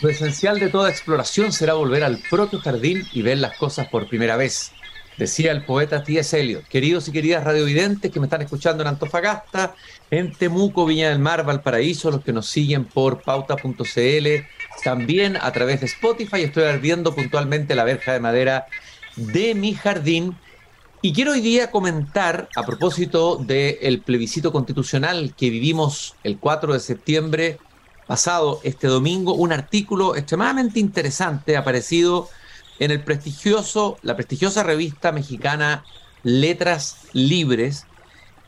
Lo esencial de toda exploración será volver al propio jardín y ver las cosas por primera vez, decía el poeta T.S. Eliot. Queridos y queridas radiovidentes que me están escuchando en Antofagasta, en Temuco, Viña del Mar, Valparaíso, los que nos siguen por pauta.cl, también a través de Spotify, estoy ardiendo puntualmente la verja de madera de mi jardín. Y quiero hoy día comentar, a propósito del plebiscito constitucional que vivimos el 4 de septiembre pasado, este domingo, un artículo extremadamente interesante aparecido en el prestigioso, la prestigiosa revista mexicana Letras Libres,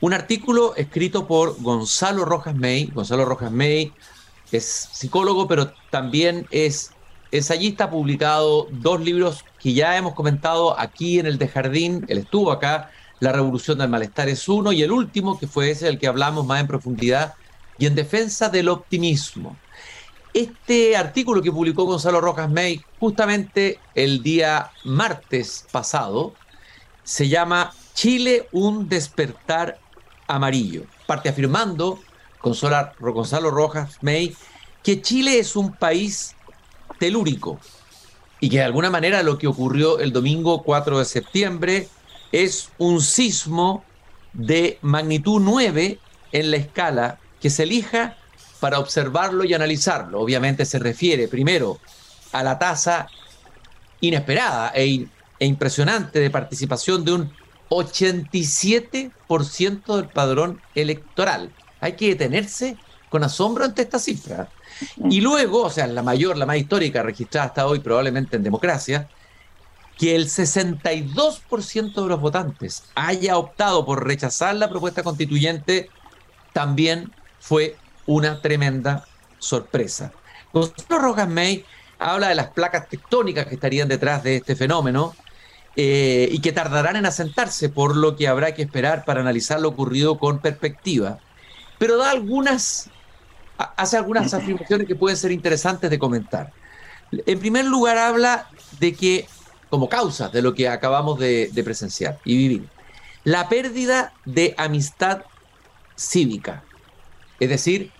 un artículo escrito por Gonzalo Rojas May. Gonzalo Rojas May es psicólogo, pero también es ensayista, ha publicado dos libros que ya hemos comentado aquí en el de Jardín, él estuvo acá, La Revolución del Malestar es uno, y el último, que fue ese del que hablamos más en profundidad, y en defensa del optimismo. Este artículo que publicó Gonzalo Rojas May justamente el día martes pasado se llama Chile un despertar amarillo. Parte afirmando Gonzalo Rojas May que Chile es un país telúrico y que de alguna manera lo que ocurrió el domingo 4 de septiembre es un sismo de magnitud 9 en la escala que se elija para observarlo y analizarlo. Obviamente se refiere primero a la tasa inesperada e, e impresionante de participación de un 87% del padrón electoral. Hay que detenerse con asombro ante esta cifra. Y luego, o sea, la mayor, la más histórica registrada hasta hoy probablemente en democracia, que el 62% de los votantes haya optado por rechazar la propuesta constituyente también fue una tremenda sorpresa. Gonzalo Rojas May habla de las placas tectónicas que estarían detrás de este fenómeno eh, y que tardarán en asentarse, por lo que habrá que esperar para analizar lo ocurrido con perspectiva. Pero da algunas hace algunas afirmaciones que pueden ser interesantes de comentar. En primer lugar, habla de que, como causa de lo que acabamos de, presenciar y vivir, la pérdida de amistad cívica. Es decir,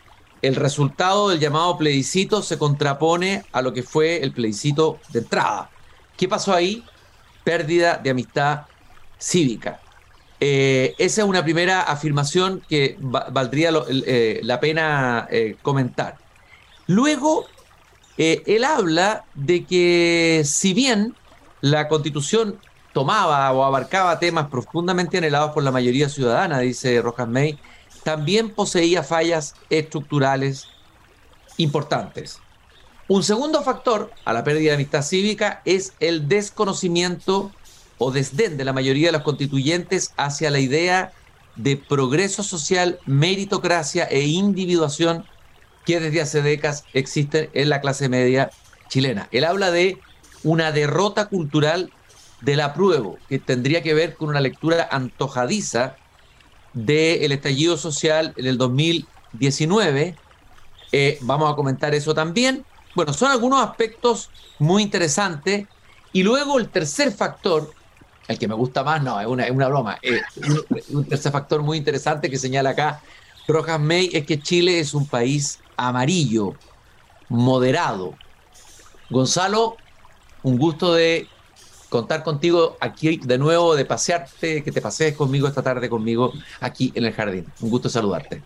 el resultado del llamado plebiscito se contrapone a lo que fue el plebiscito de entrada. ¿Qué pasó ahí? Pérdida de amistad cívica. Eh, esa es una primera afirmación que valdría eh, la pena eh, comentar. Luego, él habla de que si bien la constitución tomaba o abarcaba temas profundamente anhelados por la mayoría ciudadana, dice Rojas May, también poseía fallas estructurales importantes. Un segundo factor a la pérdida de amistad cívica es el desconocimiento o desdén de la mayoría de los constituyentes hacia la idea de progreso social, meritocracia e individuación que desde hace décadas existe en la clase media chilena. Él habla de una derrota cultural del apruebo, que tendría que ver con una lectura antojadiza del estallido social en el 2019. Eh, vamos a comentar eso también. Bueno, son algunos aspectos muy interesantes. Y luego el tercer factor, el que me gusta más, no, es una, es una broma. Eh, un, tercer factor muy interesante que señala acá Rojas May es que Chile es un país amarillo, moderado. Gonzalo, un gusto de contar contigo aquí de nuevo, de pasearte, que te pasees conmigo esta tarde conmigo aquí en el jardín. Un gusto saludarte.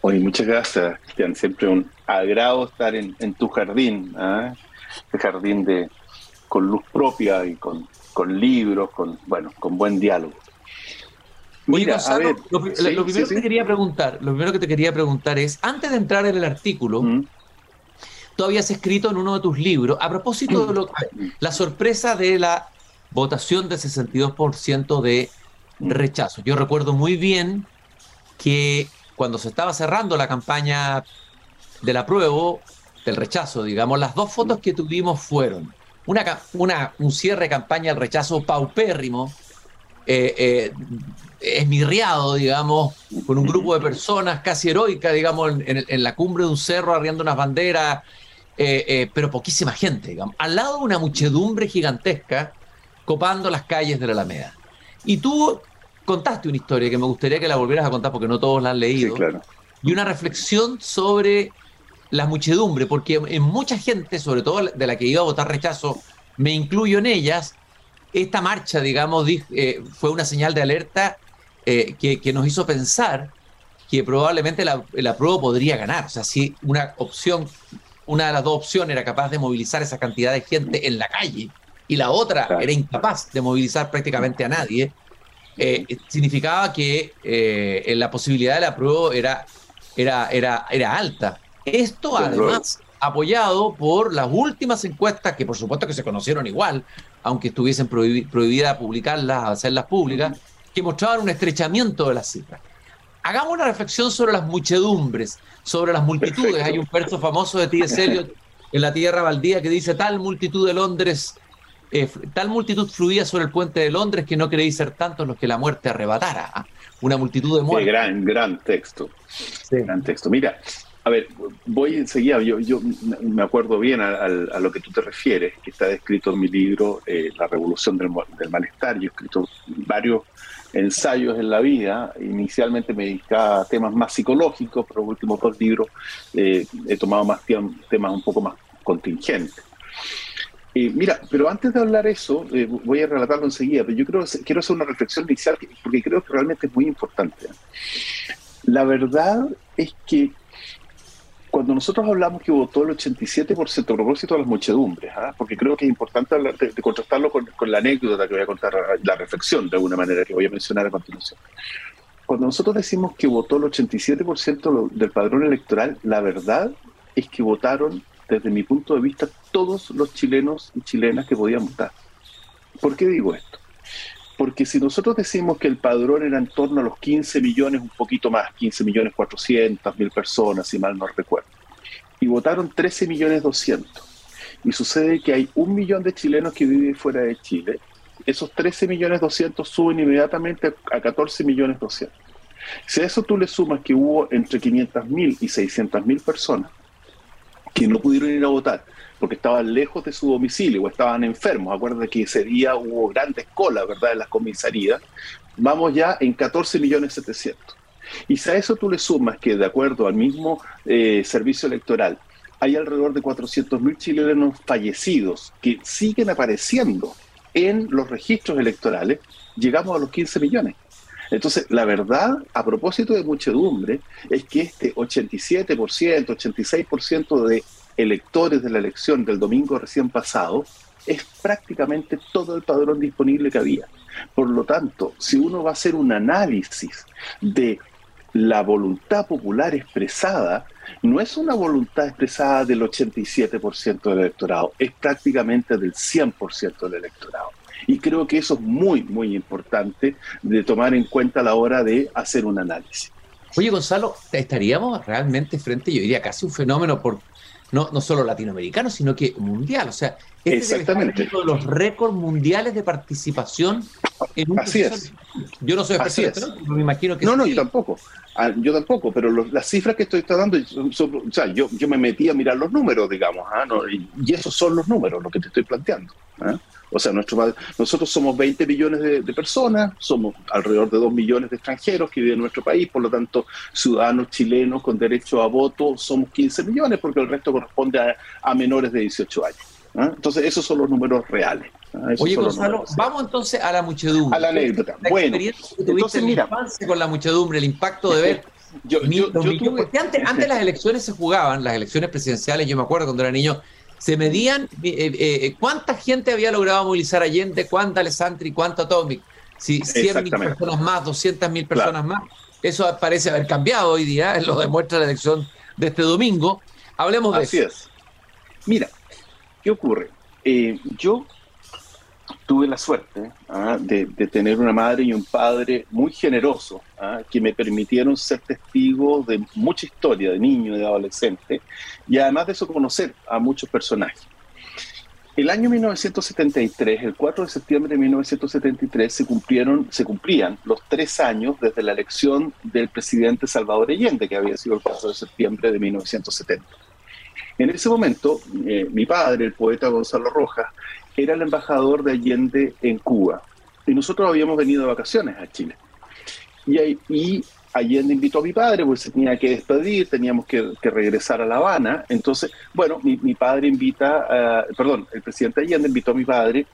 Oye, muchas gracias, Cristian. Siempre un agrado estar en, tu jardín, ¿eh? este jardín de con luz propia y con con libros, con, bueno, con buen diálogo. Mira, a ver, lo, primero que te quería preguntar, lo primero que te quería preguntar es, antes de entrar en el artículo, mm. Tú habías escrito en uno de tus libros, a propósito de lo, la sorpresa de la votación de 62% de rechazo. Yo recuerdo muy bien que cuando se estaba cerrando la campaña del apruebo, del rechazo, digamos, las dos fotos que tuvimos fueron una, una, un cierre de campaña al rechazo paupérrimo, eh, eh, esmirriado, digamos, con un grupo de personas casi heroica, digamos, en, la cumbre de un cerro arriando unas banderas, eh, pero poquísima gente, digamos, al lado de una muchedumbre gigantesca copando las calles de la Alameda. Y tú contaste una historia que me gustaría que la volvieras a contar porque no todos la han leído. Y una reflexión sobre la muchedumbre, porque en mucha gente, sobre todo de la que iba a votar rechazo, me incluyo en ellas, esta marcha, digamos, eh, fue una señal de alerta eh, que, nos hizo pensar que probablemente la, la prueba podría ganar. O sea, si una opción, una de las dos opciones era capaz de movilizar esa cantidad de gente en la calle y la otra era incapaz de movilizar prácticamente a nadie, eh, significaba que la posibilidad de la prueba era, era, era, era alta. Esto además apoyado por las últimas encuestas, que por supuesto que se conocieron igual, aunque estuviesen prohibidas publicarlas, hacerlas públicas, que mostraban un estrechamiento de las cifras. Hagamos una reflexión sobre las muchedumbres, sobre las multitudes. Hay un verso famoso de T.S. Eliot en La Tierra Baldía que dice, tal multitud de Londres, eh, tal multitud fluía sobre el puente de Londres que no creí ser tantos los que la muerte arrebatara. Una multitud de muertos. gran, gran texto. Gran texto. Mira, a ver, voy enseguida, yo, yo me acuerdo bien a, lo que tú te refieres, que está descrito en mi libro eh, La Revolución del, Malestar. Yo he escrito varios ensayos en la vida. Inicialmente me dedicaba a temas más psicológicos, pero los últimos dos libros eh, he tomado más temas un poco más contingentes. Eh, mira, pero antes de hablar eso, voy a relatarlo enseguida, pero yo creo, quiero hacer una reflexión inicial porque creo que realmente es muy importante. La verdad es que cuando nosotros hablamos que votó el 87% a propósito de las muchedumbres, ¿ah? porque creo que es importante hablar de, contrastarlo con, la anécdota que voy a contar, la reflexión de alguna manera que voy a mencionar a continuación. Cuando nosotros decimos que votó el 87% del padrón electoral, la verdad es que votaron, desde mi punto de vista, todos los chilenos y chilenas que podían votar. ¿Por qué digo esto? Porque si nosotros decimos que el padrón era en torno a los 15 millones, un poquito más, 15 millones 400 mil personas, si mal no recuerdo, y votaron 13 millones 200, y sucede que hay un millón de chilenos que viven fuera de Chile, esos 13 millones 200 suben inmediatamente a 14 millones 200. Si a eso tú le sumas que hubo entre 500 mil y 600 mil personas que no pudieron ir a votar, porque estaban lejos de su domicilio o estaban enfermos. Acuérdate que ese día hubo grandes colas, ¿verdad?, en las comisarías. Vamos ya en 14 millones 700. Y si a eso tú le sumas que, de acuerdo al mismo eh, servicio electoral, hay alrededor de 400 mil chilenos fallecidos que siguen apareciendo en los registros electorales, llegamos a los 15 millones. Entonces, la verdad, a propósito de muchedumbre, es que este 87%, 86% de electores de la elección del domingo recién pasado, es prácticamente todo el padrón disponible que había. Por lo tanto, si uno va a hacer un análisis de la voluntad popular expresada, no es una voluntad expresada del 87% del electorado, es prácticamente del 100% del electorado. Y creo que eso es muy, muy importante de tomar en cuenta a la hora de hacer un análisis. Oye, Gonzalo, ¿estaríamos realmente frente, yo diría, casi un fenómeno por no, no solo latinoamericano, sino que mundial. O sea, este Exactamente. uno de los récords mundiales de participación en un Así es. Yo no soy especialista, me imagino que No, no, yo tampoco. Ah, yo tampoco, pero las cifras que estoy dando, o sea, yo, yo me metí a mirar los números, digamos, ¿ah? y, esos son los números, lo que te estoy planteando. ¿ah? O sea, nuestro, nosotros somos 20 millones de, personas, somos alrededor de 2 millones de extranjeros que viven en nuestro país, por lo tanto, ciudadanos chilenos con derecho a voto somos 15 millones, porque el resto corresponde a, menores de 18 años. ¿ah? Entonces, esos son los números reales. ¿ah? Oye, Gonzalo, vamos entonces a la muchedumbre. A la anécdota. bueno, entonces, mira, con la muchedumbre, el impacto de ver yo, antes, antes las elecciones se jugaban, las elecciones presidenciales, yo me acuerdo cuando era niño, se medían eh, eh, eh, cuánta gente había logrado movilizar Allende, cuánta Alessandri, cuánto Atomic. Si 100 mil personas más, 200 mil personas más. Eso parece haber cambiado hoy día, lo demuestra la elección de este domingo. Hablemos de Así es. Mira, ¿qué ocurre? yo tuve la suerte ¿ah? de, tener una madre y un padre muy generosos ¿ah? que me permitieron ser testigos de mucha historia de niño, de adolescente, y además de eso conocer a muchos personajes. El año 1973, el 4 de septiembre de 1973, se, cumplieron, se cumplían los tres años desde la elección del presidente Salvador Allende, que había sido el 4 de septiembre de 1970. En ese momento, eh, mi padre, el poeta Gonzalo Rojas, era el embajador de Allende en Cuba. Y nosotros habíamos venido de vacaciones a Chile. Y, Allende invitó a mi padre, pues tenía que despedir, teníamos que, regresar a La Habana. Entonces, bueno, mi, padre invita, perdón, el presidente Allende invitó a mi padre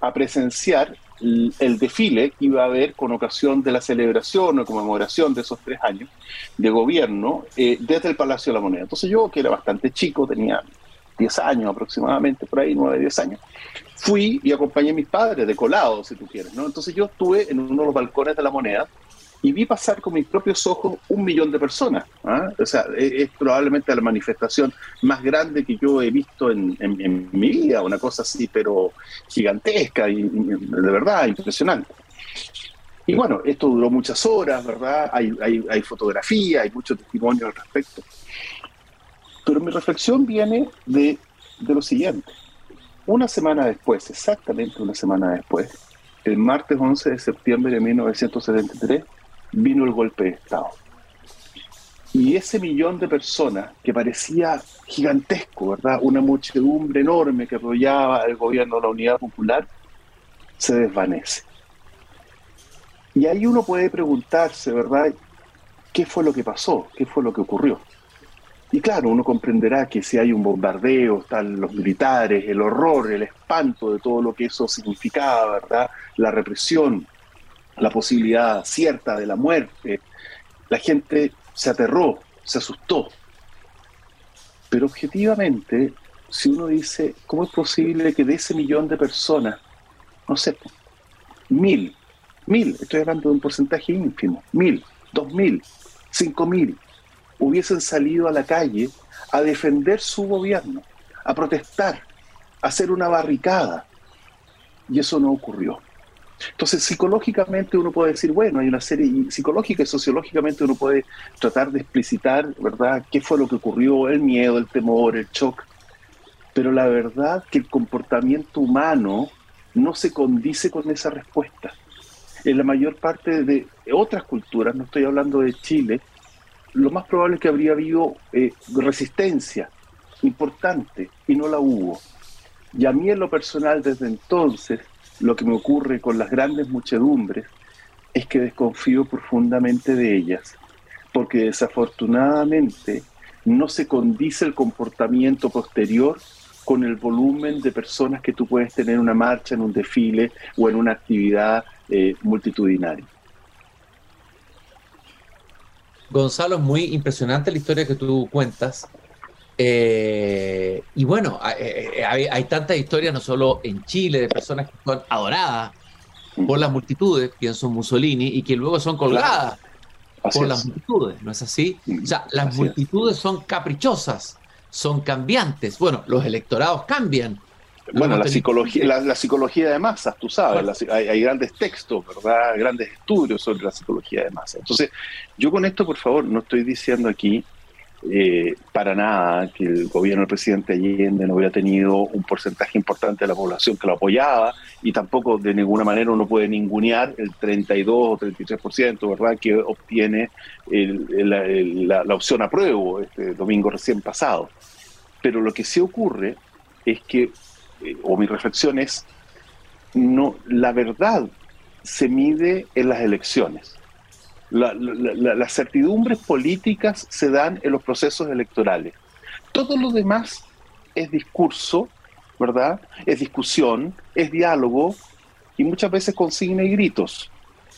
a presenciar el, desfile que iba a haber con ocasión de la celebración o conmemoración de esos tres años de gobierno eh, desde el Palacio de la Moneda. Entonces yo, que era bastante chico, tenía 10 años aproximadamente, por ahí, 9, 10 años, fui y acompañé a mis padres, de colado, si tú quieres, ¿no? Entonces yo estuve en uno de los balcones de la moneda y vi pasar con mis propios ojos un millón de personas. ¿ah? O sea, es, probablemente la manifestación más grande que yo he visto en, mi vida, una cosa así, pero gigantesca y, de verdad impresionante. Y bueno, esto duró muchas horas, ¿verdad? Hay, hay, hay fotografía, hay mucho testimonio al respecto. Pero mi reflexión viene de, de lo siguiente. Una semana después, exactamente una semana después, el martes 11 de septiembre de 1973, vino el golpe de Estado. Y ese millón de personas que parecía gigantesco, ¿verdad? Una muchedumbre enorme que apoyaba al gobierno de la Unidad Popular, se desvanece. Y ahí uno puede preguntarse, ¿verdad? ¿Qué fue lo que pasó? ¿Qué fue lo que ocurrió? Y claro, uno comprenderá que si hay un bombardeo, están los militares, el horror, el espanto de todo lo que eso significaba, ¿verdad? La represión, la posibilidad cierta de la muerte, la gente se aterró, se asustó. Pero objetivamente, si uno dice, ¿cómo es posible que de ese millón de personas, no sé, mil, mil, estoy hablando de un porcentaje ínfimo, mil, dos mil, cinco mil, hubiesen salido a la calle a defender su gobierno, a protestar, a hacer una barricada. Y eso no ocurrió. Entonces, psicológicamente uno puede decir, bueno, hay una serie, psicológica y sociológicamente uno puede tratar de explicitar, ¿verdad?, qué fue lo que ocurrió, el miedo, el temor, el shock. Pero la verdad que el comportamiento humano no se condice con esa respuesta. En la mayor parte de otras culturas, no estoy hablando de Chile, lo más probable es que habría habido eh, resistencia importante y no la hubo. Y a mí en lo personal desde entonces, lo que me ocurre con las grandes muchedumbres es que desconfío profundamente de ellas, porque desafortunadamente no se condice el comportamiento posterior con el volumen de personas que tú puedes tener en una marcha, en un desfile o en una actividad eh, multitudinaria. Gonzalo, es muy impresionante la historia que tú cuentas. Eh, y bueno, eh, eh, hay, tantas historias, no solo en Chile, de personas que son adoradas por las multitudes, pienso en Mussolini, y que luego son colgadas por las multitudes, ¿no es así? O sea, las multitudes son caprichosas, son cambiantes. Bueno, los electorados cambian, bueno, la psicología, la, psicología de masas, tú sabes, hay, grandes textos, ¿verdad? Grandes estudios sobre la psicología de masas. Entonces, yo con esto, por favor, no estoy diciendo aquí eh, para nada que el gobierno del presidente Allende no hubiera tenido un porcentaje importante de la población que lo apoyaba y tampoco de ninguna manera uno puede ningunear el 32 o 33%, ¿verdad?, que obtiene la, la opción apruebo este domingo recién pasado. Pero lo que sí ocurre es que o mi reflexión es, no, la verdad se mide en las elecciones. las certidumbres políticas se dan en los procesos electorales. Todo lo demás es discurso, ¿verdad? Es discusión, es diálogo y muchas veces consigna y gritos,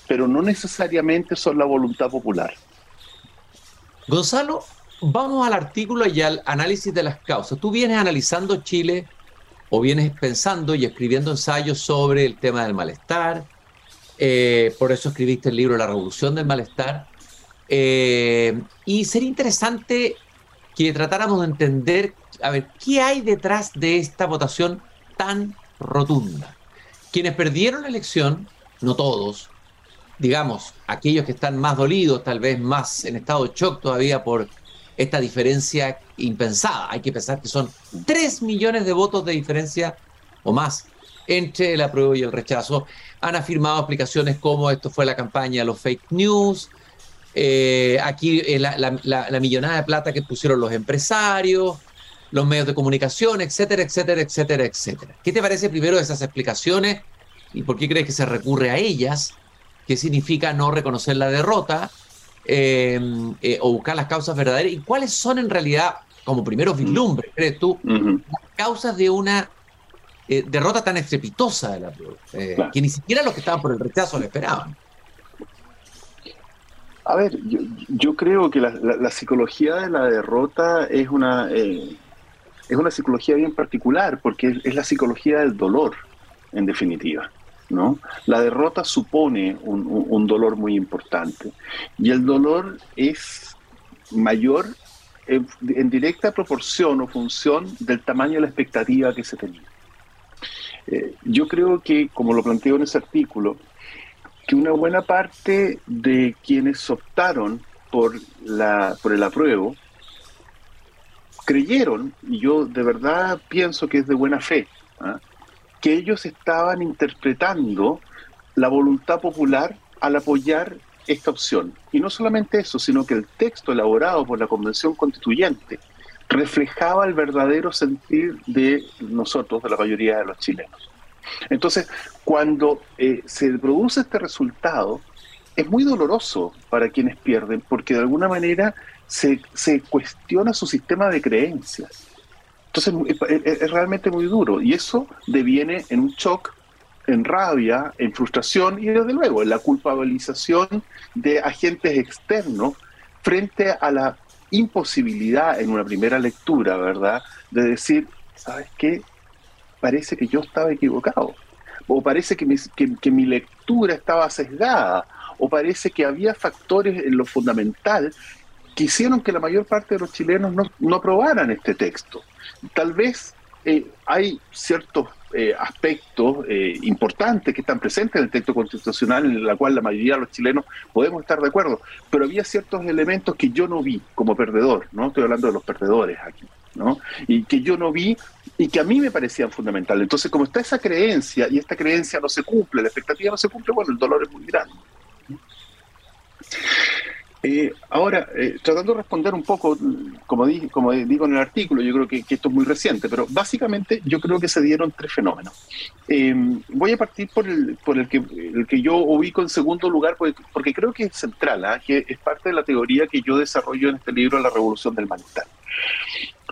pero no necesariamente son la voluntad popular. Gonzalo, vamos al artículo y al análisis de las causas. Tú vienes analizando Chile o vienes pensando y escribiendo ensayos sobre el tema del malestar. Eh, por eso escribiste el libro La Revolución del Malestar. Eh, y sería interesante que tratáramos de entender, a ver, ¿qué hay detrás de esta votación tan rotunda? Quienes perdieron la elección, no todos, digamos, aquellos que están más dolidos, tal vez más en estado de shock todavía por esta diferencia impensada. Hay que pensar que son 3 millones de votos de diferencia o más entre el apruebo y el rechazo. Han afirmado explicaciones como esto fue la campaña los fake news, eh, aquí eh, la, millonada de plata que pusieron los empresarios, los medios de comunicación, etcétera, etcétera, etcétera, etcétera. ¿Qué te parece primero de esas explicaciones y por qué crees que se recurre a ellas? ¿Qué significa no reconocer la derrota? Eh, eh, o buscar las causas verdaderas y cuáles son en realidad, como primeros vislumbres, crees tú, las causas de una derrota tan estrepitosa de la que ni siquiera los que estaban por el rechazo lo esperaban. A ver, yo, creo que la, psicología de la derrota es una, es una psicología bien particular, porque es la psicología del dolor, en definitiva. La derrota supone un, dolor muy importante y el dolor es mayor en, directa proporción o función del tamaño de la expectativa que se tenía. Eh, yo creo que, como lo planteo en ese artículo, que una buena parte de quienes optaron por el apruebo creyeron, y yo de verdad pienso que es de buena fe, ¿ah? Que ellos estaban interpretando la voluntad popular al apoyar esta opción. Y no solamente eso, sino que el texto elaborado por la Convención Constituyente reflejaba el verdadero sentir de nosotros, de la mayoría de los chilenos. Entonces, cuando eh, se produce este resultado, es muy doloroso para quienes pierden, porque de alguna manera se, se cuestiona su sistema de creencias. Entonces es, realmente muy duro y eso deviene en un shock, en rabia, en frustración y desde luego en la culpabilización de agentes externos frente a la imposibilidad en una primera lectura, ¿verdad? De decir, ¿sabes qué? Parece que yo estaba equivocado. O parece que mi, que, mi lectura estaba sesgada. O parece que había factores en lo fundamental que hicieron que la mayor parte de los chilenos no, aprobaran este texto. Tal vez eh, hay ciertos eh, aspectos eh, importantes que están presentes en el texto constitucional en el cual la mayoría de los chilenos podemos estar de acuerdo, pero había ciertos elementos que yo no vi como perdedor, ¿no? Estoy hablando de los perdedores aquí, ¿no? Y que yo no vi y que a mí me parecían fundamentales. Entonces, como está esa creencia y esta creencia no se cumple, la expectativa no se cumple, bueno, el dolor es muy grande. Eh, ahora, eh, tratando de responder un poco, como, como digo en el artículo, yo creo que, esto es muy reciente, pero básicamente yo creo que se dieron tres fenómenos. Eh, voy a partir por, el, por el, que, el que yo ubico en segundo lugar, porque, creo que es central, ¿ah? que es parte de la teoría que yo desarrollo en este libro, La Revolución del Malestar.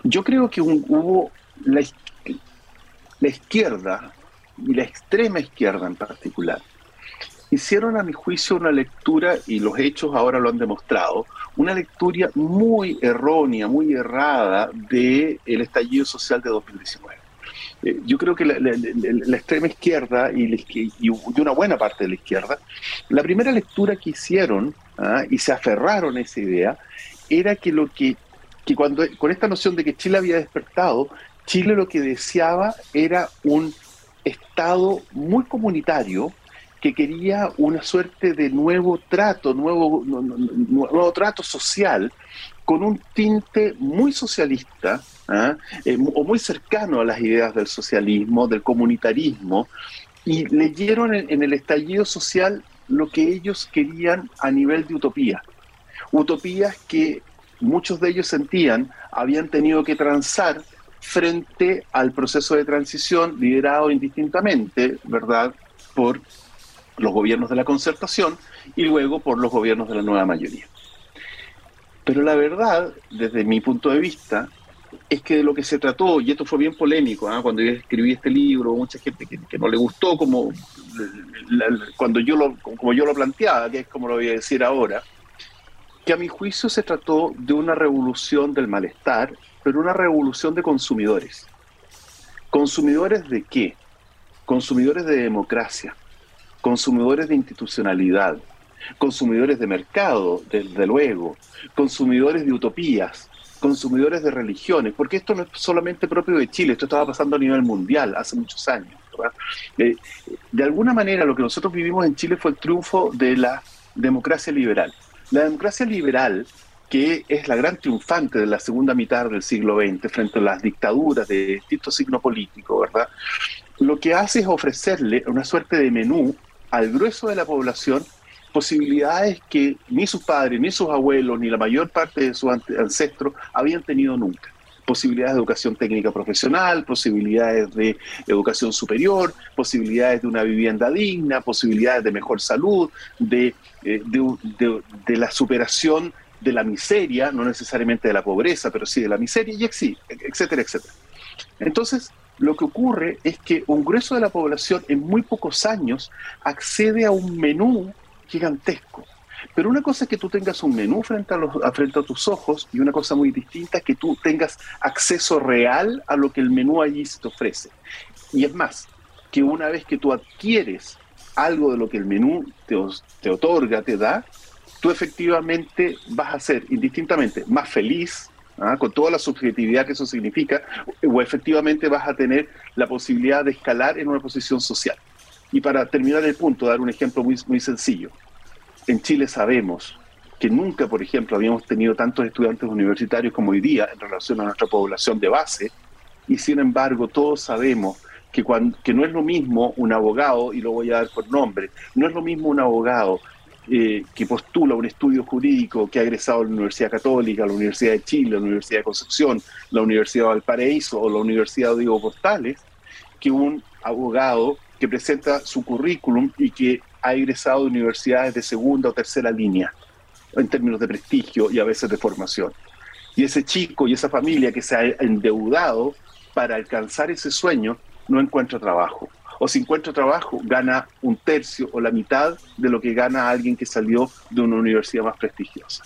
Yo creo que hubo la, la izquierda, y la extrema izquierda en particular, hicieron a mi juicio una lectura, y los hechos ahora lo han demostrado, una lectura muy errónea, muy errada del el estallido social de 2019. Eh, yo creo que la, extrema izquierda y, y, una buena parte de la izquierda, la primera lectura que hicieron ¿ah? y se aferraron a esa idea era que lo que, que cuando con esta noción de que Chile había despertado, Chile lo que deseaba era un Estado muy comunitario, que quería una suerte de nuevo trato, nuevo, nuevo trato social, con un tinte muy socialista ¿ah? eh, o muy cercano a las ideas del socialismo, del comunitarismo, y leyeron en, el estallido social lo que ellos querían a nivel de utopía. Utopías que muchos de ellos sentían habían tenido que transar frente al proceso de transición liderado indistintamente, ¿verdad?, por los gobiernos de la concertación y luego por los gobiernos de la nueva mayoría. Pero la verdad, desde mi punto de vista, es que de lo que se trató, y esto fue bien polémico, ¿ah? cuando yo escribí este libro, mucha gente que, no le gustó como cuando yo lo, como yo lo planteaba, que es como lo voy a decir ahora, que a mi juicio se trató de una revolución del malestar, pero una revolución de consumidores. ¿Consumidores de qué? Consumidores de democracia, consumidores de institucionalidad, consumidores de mercado, desde luego, consumidores de utopías, consumidores de religiones, porque esto no es solamente propio de Chile, esto estaba pasando a nivel mundial hace muchos años. Eh, de alguna manera lo que nosotros vivimos en Chile fue el triunfo de la democracia liberal. La democracia liberal, que es la gran triunfante de la segunda mitad del siglo XX frente a las dictaduras de distinto signo político, ¿verdad? Lo que hace es ofrecerle una suerte de menú al grueso de la población posibilidades que ni sus padres, ni sus abuelos, ni la mayor parte de sus ancestros habían tenido nunca. posibilidades de educación técnica profesional, posibilidades de educación superior, posibilidades de una vivienda digna, posibilidades de mejor salud, de, eh, de, la superación de la miseria, no necesariamente de la pobreza, pero sí de la miseria, y etcétera, etcétera. Entonces, lo que ocurre es que un grueso de la población en muy pocos años accede a un menú gigantesco. Pero una cosa es que tú tengas un menú frente a, los, frente a tus ojos y una cosa muy distinta es que tú tengas acceso real a lo que el menú allí se te ofrece. Y es más, que una vez que tú adquieres algo de lo que el menú te, te otorga, te da, tú efectivamente vas a ser indistintamente más feliz, ¿ah? con toda la subjetividad que eso significa, o efectivamente vas a tener la posibilidad de escalar en una posición social. Y para terminar el punto, dar un ejemplo muy, muy sencillo. En Chile sabemos que nunca, por ejemplo, habíamos tenido tantos estudiantes universitarios como hoy día en relación a nuestra población de base, y sin embargo todos sabemos que, cuando, que no es lo mismo un abogado, y lo voy a dar por nombre, no es lo mismo un abogado eh, que postula un estudio jurídico que ha egresado a la Universidad Católica, la Universidad de Chile, la Universidad de Concepción, la Universidad de Valparaíso o la Universidad de Diego Portales, que un abogado que presenta su currículum y que ha egresado de universidades de segunda o tercera línea, en términos de prestigio y a veces de formación. Y ese chico y esa familia que se ha endeudado para alcanzar ese sueño no encuentra trabajo o si encuentra trabajo, gana un tercio o la mitad de lo que gana alguien que salió de una universidad más prestigiosa.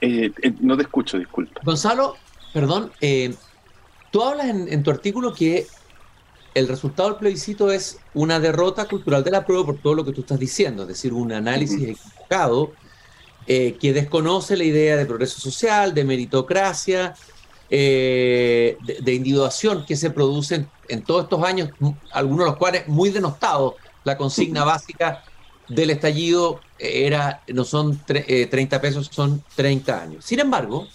Eh, eh, no te escucho, disculpa. Gonzalo, perdón, eh, tú hablas en, tu artículo que el resultado del plebiscito es una derrota cultural de la prueba por todo lo que tú estás diciendo, es decir, un análisis equivocado que desconoce la idea de progreso social, de meritocracia, eh, de, individuación que se producen en todos estos años, algunos de los cuales muy denostados. La consigna básica del estallido era, no son 30 eh, pesos, son 30 años. Sin embargo,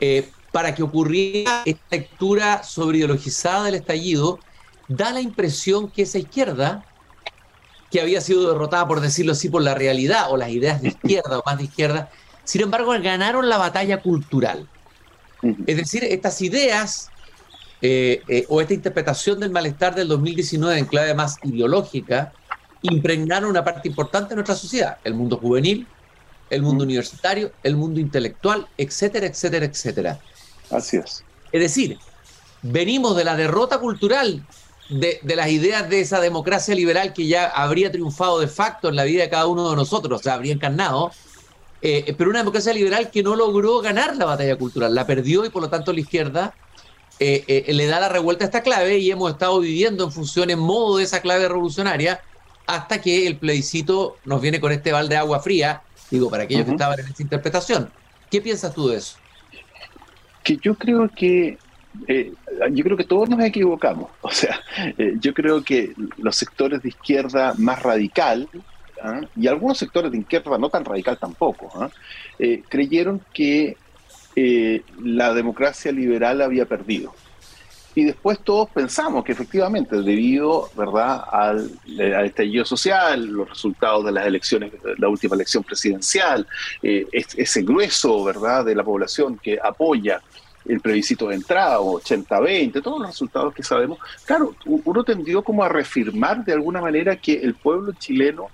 eh, para que ocurriera esta lectura sobre ideologizada del estallido, da la impresión que esa izquierda, que había sido derrotada, por decirlo así, por la realidad o las ideas de izquierda o más de izquierda, sin embargo, ganaron la batalla cultural. Es decir, estas ideas eh, eh, o esta interpretación del malestar del 2019 en clave más ideológica impregnaron una parte importante de nuestra sociedad, el mundo juvenil, el mundo universitario, el mundo intelectual, etcétera, etcétera, etcétera. Así es. Es decir, venimos de la derrota cultural de, las ideas de esa democracia liberal que ya habría triunfado de facto en la vida de cada uno de nosotros, o sea, habría encarnado, eh, pero una democracia liberal que no logró ganar la batalla cultural, la perdió y por lo tanto la izquierda eh, eh, le da la revuelta a esta clave y hemos estado viviendo en función, en modo de esa clave revolucionaria, hasta que el plebiscito nos viene con este balde de agua fría, digo, para aquellos que estaban en esta interpretación. ¿Qué piensas tú de eso? Que yo creo que yo creo que todos nos equivocamos. O sea, yo creo que los sectores de izquierda más radical, ¿ah? y algunos sectores de izquierda no tan radical tampoco, ¿ah? eh, creyeron que eh, la democracia liberal había perdido. Y después todos pensamos que efectivamente, debido ¿verdad? Al, estallido social, los resultados de las elecciones, la última elección presidencial, eh, ese grueso ¿verdad? de la población que apoya el plebiscito de entrada, 80-20, todos los resultados que sabemos, claro, uno tendió como a reafirmar de alguna manera que el pueblo chileno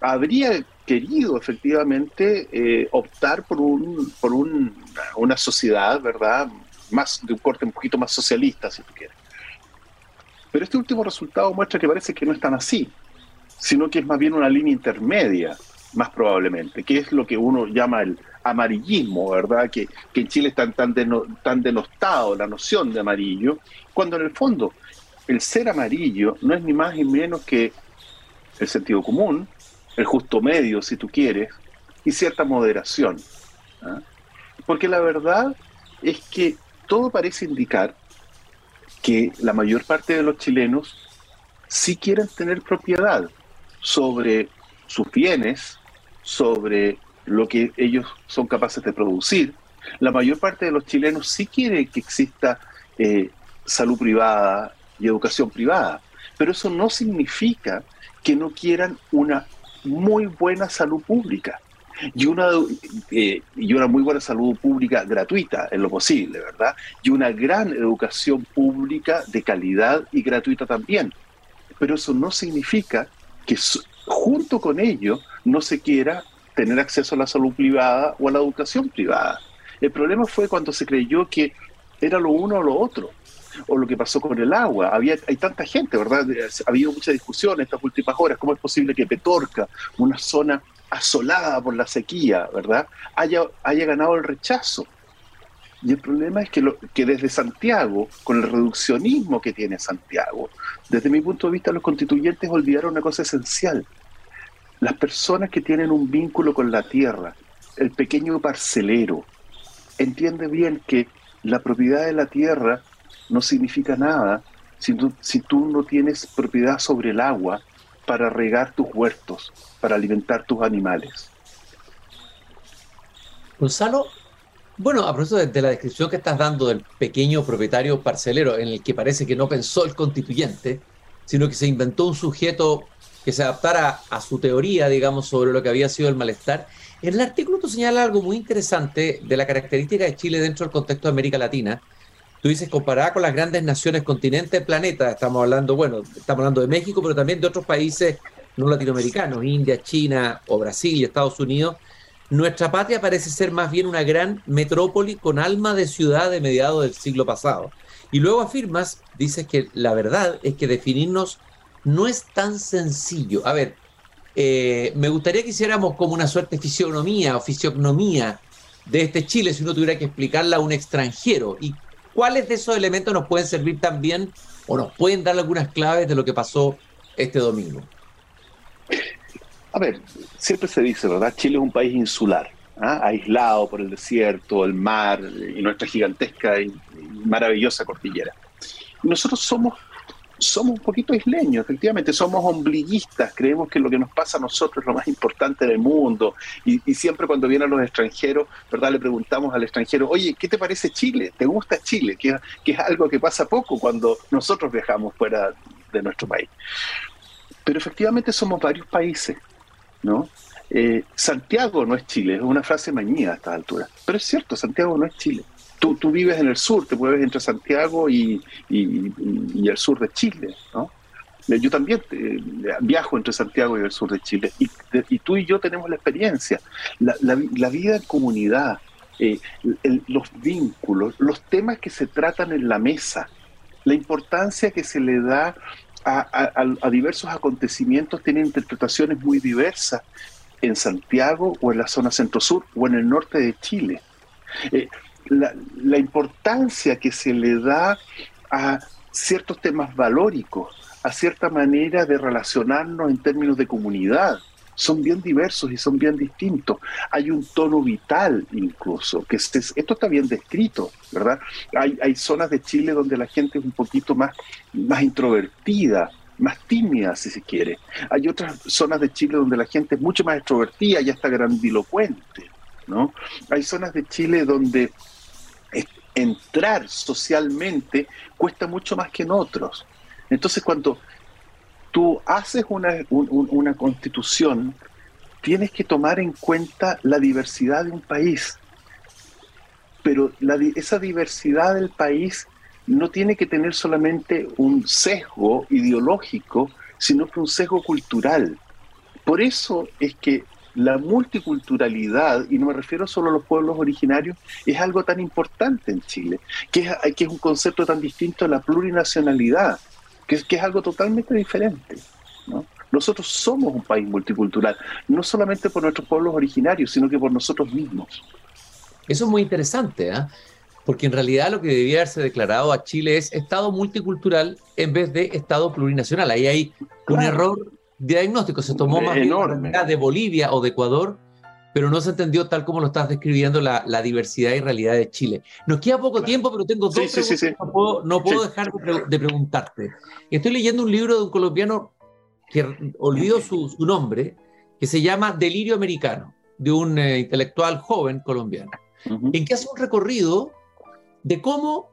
habría querido efectivamente eh, optar por un por una sociedad, ¿verdad? Más de un corte un poquito más socialista, si tú quieres. Pero este último resultado muestra que parece que no es tan así, sino que es más bien una línea intermedia, más probablemente, que es lo que uno llama el amarillismo, ¿verdad? Que, que en Chile está tan, tan denostado la noción de amarillo, cuando en el fondo el ser amarillo no es ni más ni menos que el sentido común, el justo medio, si tú quieres, y cierta moderación. ¿ah? Porque la verdad es que todo parece indicar que la mayor parte de los chilenos sí quieren tener propiedad sobre sus bienes, sobre lo que ellos son capaces de producir. La mayor parte de los chilenos sí quiere que exista eh, salud privada y educación privada, pero eso no significa que no quieran una muy buena salud pública. y una, eh, y una muy buena salud pública gratuita en lo posible, ¿verdad? Y una gran educación pública de calidad y gratuita también. Pero eso no significa que junto con ello no se quiera tener acceso a la salud privada o a la educación privada. El problema fue cuando se creyó que era lo uno o lo otro o lo que pasó con el agua. Había, hay tanta gente, ¿verdad? Ha habido mucha discusión estas últimas horas. ¿Cómo es posible que Petorca, una zona asolada por la sequía, ¿verdad?, haya, haya ganado el rechazo? Y el problema es que, que desde Santiago, con el reduccionismo que tiene Santiago, desde mi punto de vista los constituyentes olvidaron una cosa esencial. Las personas que tienen un vínculo con la tierra, el pequeño parcelero, entiende bien que la propiedad de la tierra no significa nada si tú, no tienes propiedad sobre el agua para regar tus huertos, para alimentar tus animales. Gonzalo, bueno, a propósito de, la descripción que estás dando del pequeño propietario parcelero, en el que parece que no pensó el constituyente, sino que se inventó un sujeto que se adaptara a su teoría, digamos, sobre lo que había sido el malestar. En el artículo tú señalas algo muy interesante de la característica de Chile dentro del contexto de América Latina, Tú dices, comparada con las grandes naciones, continentes, planeta, estamos hablando, bueno, estamos hablando de México, pero también de otros países no latinoamericanos, India, China o Brasil y Estados Unidos, nuestra patria parece ser más bien una gran metrópoli con alma de ciudad de mediados del siglo pasado. Y luego afirmas, dices que la verdad es que definirnos no es tan sencillo. A ver, eh, me gustaría que hiciéramos como una suerte de fisionomía o fisiognomía de este Chile si uno tuviera que explicarla a un extranjero. ¿Y ¿Cuáles de esos elementos nos pueden servir también o nos pueden dar algunas claves de lo que pasó este domingo? A ver, siempre se dice, ¿verdad? Chile es un país insular, ¿ah? aislado por el desierto, el mar y nuestra gigantesca y maravillosa cordillera. nosotros somos somos un poquito isleños, efectivamente, somos ombliguistas, creemos que lo que nos pasa a nosotros es lo más importante del mundo y, siempre cuando vienen los extranjeros, ¿verdad? Le preguntamos al extranjero, oye, ¿qué te parece Chile? ¿Te gusta Chile? Que, es algo que pasa poco cuando nosotros viajamos fuera de nuestro país. Pero efectivamente somos varios países, ¿no? Eh, Santiago no es Chile, es una frase mañida a esta altura, pero es cierto, Santiago no es Chile tú, tú vives en el sur, te mueves entre Santiago y, y, el sur de Chile, ¿no? Yo también eh, viajo entre Santiago y el sur de Chile y, y tú y yo tenemos la experiencia. La, la, vida en comunidad, eh, los vínculos, los temas que se tratan en la mesa, la importancia que se le da a, a, diversos acontecimientos tienen interpretaciones muy diversas en Santiago o en la zona centro-sur o en el norte de Chile. Eh, la, importancia que se le da a ciertos temas valóricos, a cierta manera de relacionarnos en términos de comunidad. Son bien diversos y son bien distintos. Hay un tono vital incluso, que esto está bien descrito, ¿verdad? Hay, hay zonas de Chile donde la gente es un poquito más, más introvertida, más tímida, si se quiere. Hay otras zonas de Chile donde la gente es mucho más extrovertida y hasta grandilocuente, ¿no? Hay zonas de Chile donde entrar socialmente cuesta mucho más que en otros. Entonces, cuando tú haces una, una constitución, tienes que tomar en cuenta la diversidad de un país. Pero esa diversidad del país no tiene que tener solamente un sesgo ideológico, sino que un sesgo cultural. Por eso es que la multiculturalidad, y no me refiero solo a los pueblos originarios, es algo tan importante en Chile, que es, que es un concepto tan distinto a la plurinacionalidad, que es, que es algo totalmente diferente. Nosotros somos un país multicultural, no solamente por nuestros pueblos originarios, sino que por nosotros mismos. Eso es muy interesante, ¿eh? porque en realidad lo que debía haberse declarado a Chile es Estado multicultural en vez de Estado plurinacional. Ahí hay un error diagnóstico. Se tomó más bien de Bolivia o de Ecuador, pero no se entendió tal como lo estás describiendo la, diversidad y realidad de Chile. Nos queda poco tiempo, pero tengo dos preguntas no puedo, no puedo dejar de, preguntarte. Estoy leyendo un libro de un colombiano que olvido su, nombre, que se llama Delirio Americano, de un eh, intelectual joven colombiano, en que hace un recorrido de cómo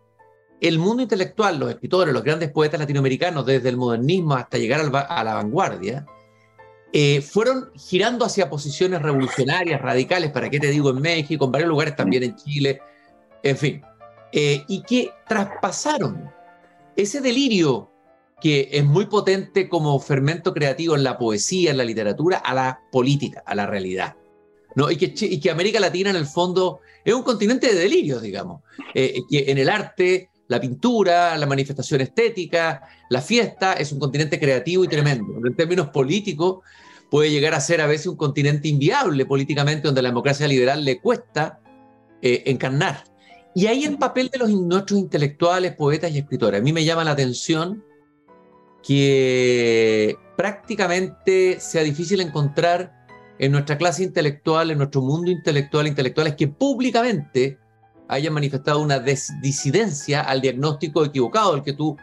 el mundo intelectual, los escritores, los grandes poetas latinoamericanos, desde el modernismo hasta llegar a la vanguardia, eh, fueron girando hacia posiciones revolucionarias, radicales, para qué te digo, en México, en varios lugares también en Chile, en fin, eh, y que traspasaron ese delirio que es muy potente como fermento creativo en la poesía, en la literatura, a la política, a la realidad. ¿no? Y, que, y que América Latina en el fondo es un continente de delirios, digamos, eh, que en el arte, la pintura, la manifestación estética, la fiesta, es un continente creativo y tremendo. En términos políticos, puede llegar a ser a veces un continente inviable políticamente, donde la democracia liberal le cuesta eh, encarnar. Y ahí el papel de los, nuestros intelectuales, poetas y escritores. A mí me llama la atención que prácticamente sea difícil encontrar en nuestra clase intelectual, en nuestro mundo intelectual, intelectuales que públicamente hayan manifestado una disidencia al diagnóstico equivocado, el que tú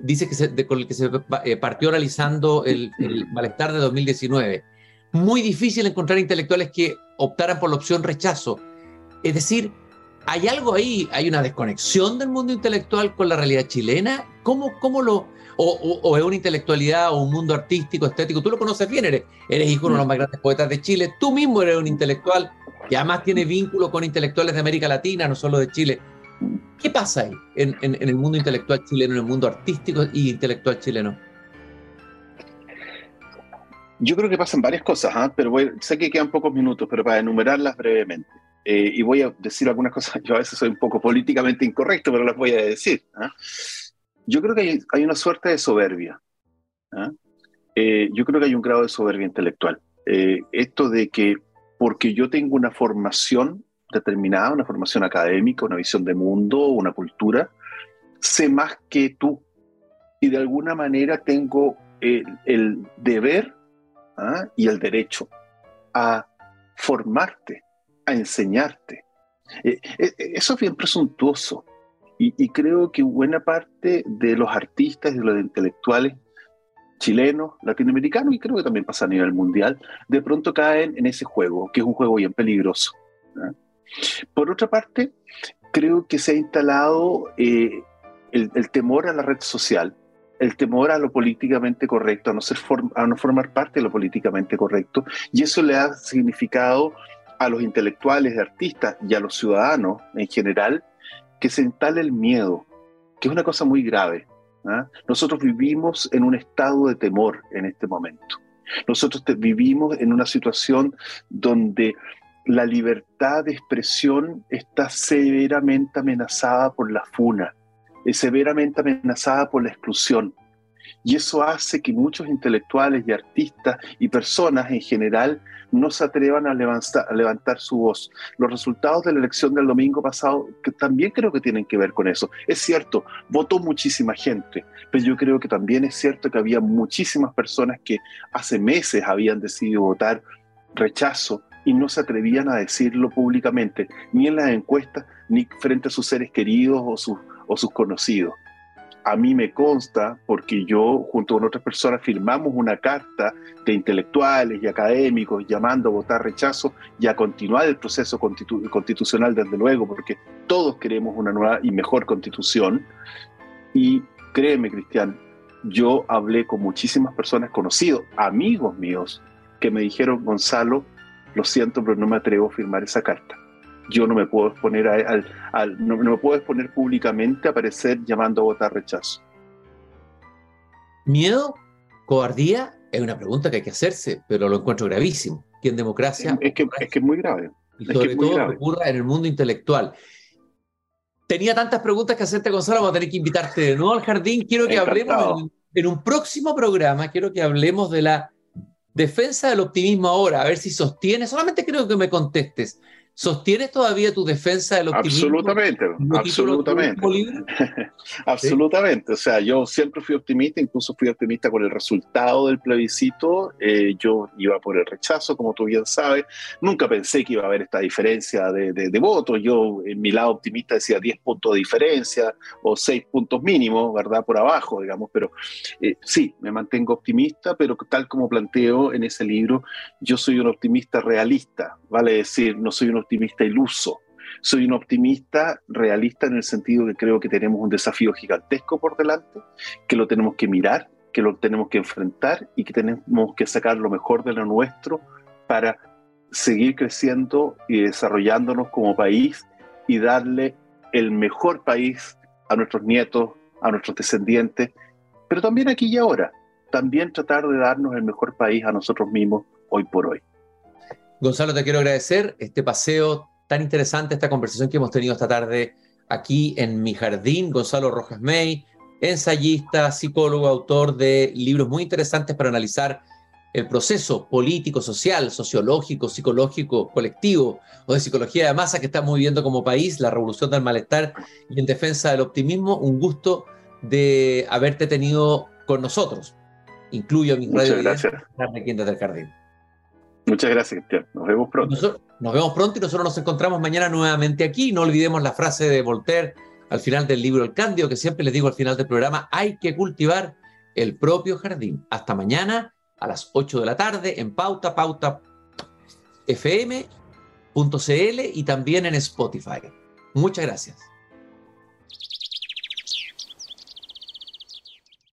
dice que se, con el que se eh, partió realizando el, malestar de 2019. Muy difícil encontrar intelectuales que optaran por la opción rechazo. Es decir, hay algo ahí, hay una desconexión del mundo intelectual con la realidad chilena. ¿Cómo, cómo lo.? O, es una intelectualidad o un mundo artístico, estético. Tú lo conoces bien, eres, eres hijo de uno de los más grandes poetas de Chile. Tú mismo eres un intelectual que además tiene vínculo con intelectuales de América Latina, no solo de Chile. ¿Qué pasa ahí en, el mundo intelectual chileno, en el mundo artístico y intelectual chileno? Yo creo que pasan varias cosas, ¿ah? pero sé que quedan pocos minutos, pero para enumerarlas brevemente. Eh, y voy a decir algunas cosas, yo a veces soy un poco políticamente incorrecto, pero las voy a decir. ¿ah? Yo creo que hay, una suerte de soberbia. ¿ah? Eh, yo creo que hay un grado de soberbia intelectual. Eh, esto de que porque yo tengo una formación determinada, una formación académica, una visión de mundo, una cultura, sé más que tú y de alguna manera tengo el, deber ¿ah? y el derecho a formarte, a enseñarte. Eh, eh, eso es bien presuntuoso y, y, creo que buena parte de los artistas de los intelectuales chilenos, latinoamericanos y creo que también pasa a nivel mundial, de pronto caen en ese juego, que es un juego bien peligroso. Por otra parte, creo que se ha instalado eh, el, temor a la red social, el temor a lo políticamente correcto, a no, ser a no formar parte de lo políticamente correcto, y eso le ha significado a los intelectuales, artistas y a los ciudadanos en general que se instale el miedo, que es una cosa muy grave. ¿Ah? Nosotros vivimos en un estado de temor en este momento. Nosotros vivimos en una situación donde la libertad de expresión está severamente amenazada por la funa, severamente amenazada por la exclusión. Y eso hace que muchos intelectuales y artistas y personas en general no se atrevan a levantar, su voz. Los resultados de la elección del domingo pasado que también creo que tienen que ver con eso. Es cierto, votó muchísima gente, pero yo creo que también es cierto que había muchísimas personas que hace meses habían decidido votar rechazo y no se atrevían a decirlo públicamente, ni en las encuestas, ni frente a sus seres queridos o sus, o sus conocidos. A mí me consta, porque yo junto con otras personas firmamos una carta de intelectuales y académicos llamando a votar rechazo y a continuar el proceso constitucional desde luego, porque todos queremos una nueva y mejor constitución. Y créeme, Cristian, yo hablé con muchísimas personas conocidos, amigos míos, que me dijeron, Gonzalo, lo siento, pero no me atrevo a firmar esa carta. Yo no me puedo exponer, al, no, me puedo exponer públicamente a aparecer llamando a votar rechazo. ¿Miedo? ¿Cobardía? Es una pregunta que hay que hacerse, pero lo encuentro gravísimo. Que en democracia... Es, que, es que es muy grave. Y sobre todo ocurra en el mundo intelectual. Tenía tantas preguntas que hacerte, Gonzalo, vamos a tener que invitarte de nuevo al jardín. Quiero que hablemos en un próximo programa, quiero que hablemos de la defensa del optimismo ahora, a ver si sostiene, solamente creo que me contestes, ¿Sostienes todavía tu defensa del optimismo? Absolutamente, absolutamente. absolutamente. O sea, yo siempre fui optimista, incluso fui optimista con el resultado del plebiscito. Eh, yo iba por el rechazo, como tú bien sabes. Nunca pensé que iba a haber esta diferencia de, de, votos. Yo, en mi lado optimista, decía 10 puntos de diferencia o 6 puntos mínimos, ¿verdad? Por abajo, digamos. Pero eh, sí, me mantengo optimista, pero tal como planteo en ese libro, yo soy un optimista realista, vale decir, no soy un optimista iluso. Soy un optimista realista en el sentido que creo que tenemos un desafío gigantesco por delante, que lo tenemos que mirar, que lo tenemos que enfrentar y que tenemos que sacar lo mejor de lo nuestro para seguir creciendo y desarrollándonos como país y darle el mejor país a nuestros nietos, a nuestros descendientes, pero también aquí y ahora, también tratar de darnos el mejor país a nosotros mismos hoy por hoy. Gonzalo, te quiero agradecer este paseo tan interesante, esta conversación que hemos tenido esta tarde aquí en mi jardín. Gonzalo Rojas May, ensayista, psicólogo, autor de libros muy interesantes para analizar el proceso político, social, sociológico, psicológico, colectivo o de psicología de masa que estamos viviendo como país, la revolución del malestar y en defensa del optimismo. Un gusto de haberte tenido con nosotros. Incluyo a mi Muchas gracias. del Jardín. Muchas gracias, Cristian. Nos vemos pronto. nos vemos pronto y nosotros nos encontramos mañana nuevamente aquí. No olvidemos la frase de Voltaire al final del libro El Cándido, que siempre les digo al final del programa, hay que cultivar el propio jardín. Hasta mañana a las 8 de la tarde en pauta, pauta fm.cl y también en Spotify. Muchas gracias.